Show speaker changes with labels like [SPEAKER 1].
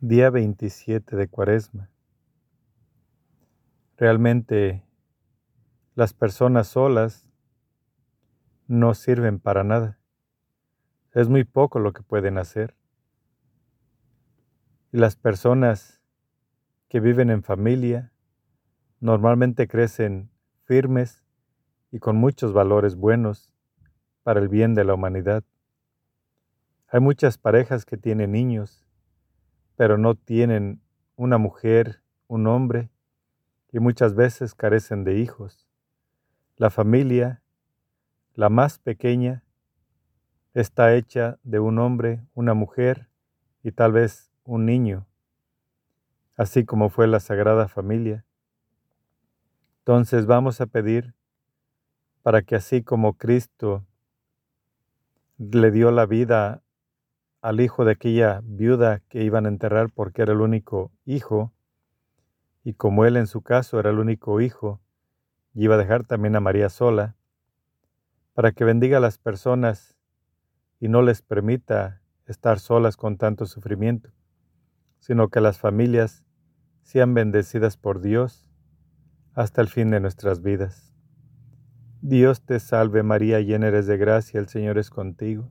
[SPEAKER 1] Día 27 de Cuaresma. Realmente las personas solas no sirven para nada. Es muy poco lo que pueden hacer. Y las personas que viven en familia normalmente crecen firmes y con muchos valores buenos para el bien de la humanidad. Hay muchas parejas que tienen niños pero no tienen una mujer, un hombre, y muchas veces carecen de hijos. La familia, la más pequeña, está hecha de un hombre, una mujer y tal vez un niño, así como fue la Sagrada Familia. Entonces vamos a pedir para que así como Cristo le dio la vida al hijo de aquella viuda que iban a enterrar porque era el único hijo, y como él en su caso era el único hijo, y iba a dejar también a María sola, para que bendiga a las personas y no les permita estar solas con tanto sufrimiento, sino que las familias sean bendecidas por Dios hasta el fin de nuestras vidas. Dios te salve María, llena eres de gracia, el Señor es contigo.